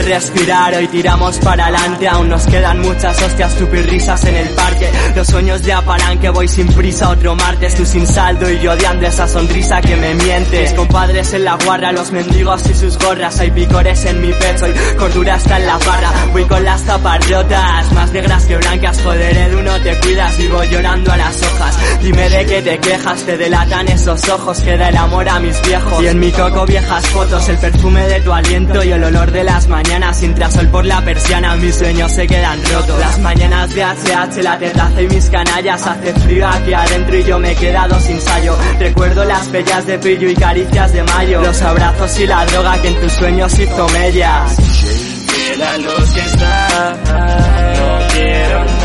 respirar. Hoy tiramos para adelante, aún nos quedan muchas hostias, risas en el parque. Los sueños ya paran que voy sin prisa, otro martes, tú sin saldo y yo odiando esa sonrisa que me miente. Mis compadres en la guarra, los mendigos y sus gorras, hay picores en mi pecho y cordura está en la barra. Voy con las tapas rotas, más negras que blancas, joder, Edu, no te cuidas, vivo llorando a las hojas. De qué te quejas, te delatan esos ojos, queda el amor a mis viejos. Y en mi coco viejas fotos, el perfume de tu aliento y el olor de las mañanas, sin sol por la persiana, mis sueños se quedan rotos. Las mañanas de HH, la terraza y mis canallas, hace frío aquí adentro y yo me he quedado sin sallo. Recuerdo las bellas de pillo y caricias de mayo, los abrazos y la droga que en tus sueños hizo mellas. la luz que está, no quiero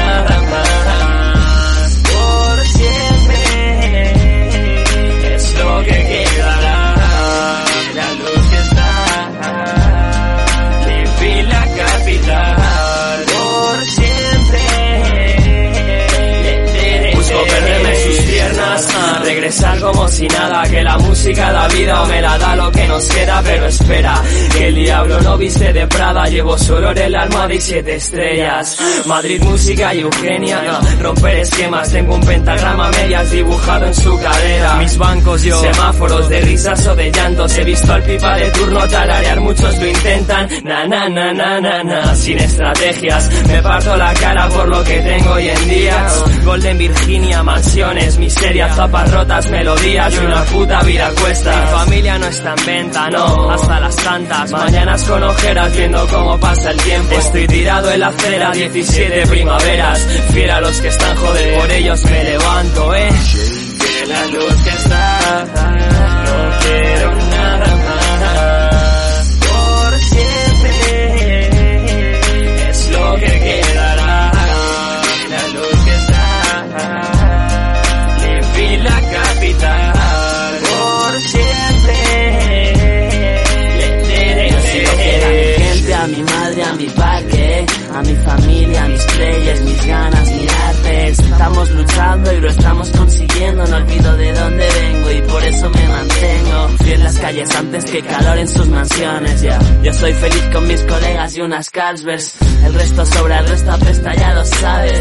regresar como si nada, que la música da vida o me la da lo que nos queda, pero espera, que el diablo no viste de Prada, llevo solo en el alma y siete estrellas. Madrid, música y Eugenia, romper esquemas, tengo un pentagrama medias dibujado en su cadera. Mis bancos yo, semáforos de risas o de llantos, he visto al pipa de turno tararear, muchos lo intentan, na na na na na na, sin estrategias, me parto la cara por lo que tengo hoy en día. Golden Virginia, mansiones, miserias, zapas rotas, melodías y una puta vida cuesta. Mi familia no está en venta, no, hasta las tantas. Mañanas con ojeras viendo cómo pasa el tiempo. Estoy tirado en la acera, 17 primaveras. Fiel a los que están, joder, por ellos me levanto, eh. Que la luz que está, madre, a mi parque, a mi familia, a mis players, mis ganas, mi arte. Estamos luchando y lo estamos consiguiendo. No olvido de dónde vengo y por eso me mantengo. Fui en las calles antes que calor en sus mansiones. Yo soy feliz con mis colegas y unas Carlsbergs. El resto sobra, el resto apesta, ya lo sabes.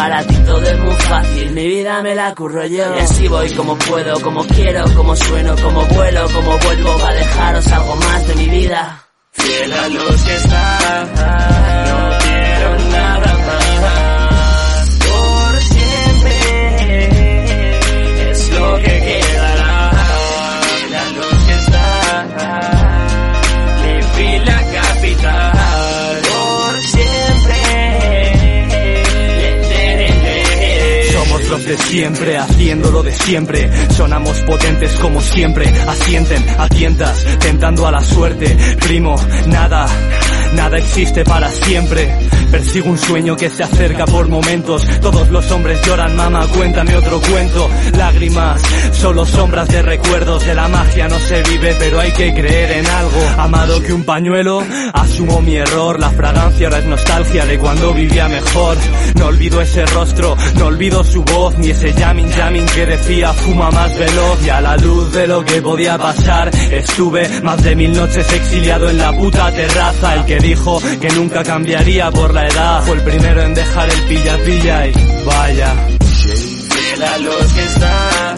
Para ti todo es muy fácil. Mi vida me la curro yo. Y así voy como puedo, como quiero, como sueno, como vuelo, como vuelvo. A dejaros algo más de mi vida. Fiel a los que está, los de siempre, haciendo lo de siempre. Sonamos potentes como siempre. Asienten a tientas, tentando a la suerte. Primo, nada, nada existe para siempre. Persigo un sueño que se acerca por momentos. Todos los hombres lloran, mamá, cuéntame otro cuento. Lágrimas, solo sombras de recuerdos. De la magia no se vive, pero hay que creer en algo. Amado que un pañuelo, asumo mi error. La fragancia ahora es nostalgia de cuando vivía mejor. No olvido ese rostro, no olvido su voz, ni ese jamming jamming que decía fuma más veloz. Y a la luz de lo que podía pasar, estuve más de mil noches exiliado en la puta terraza. El que dijo que nunca cambiaría por la edad fue el primero en dejar el pilla pilla y vaya. Que está,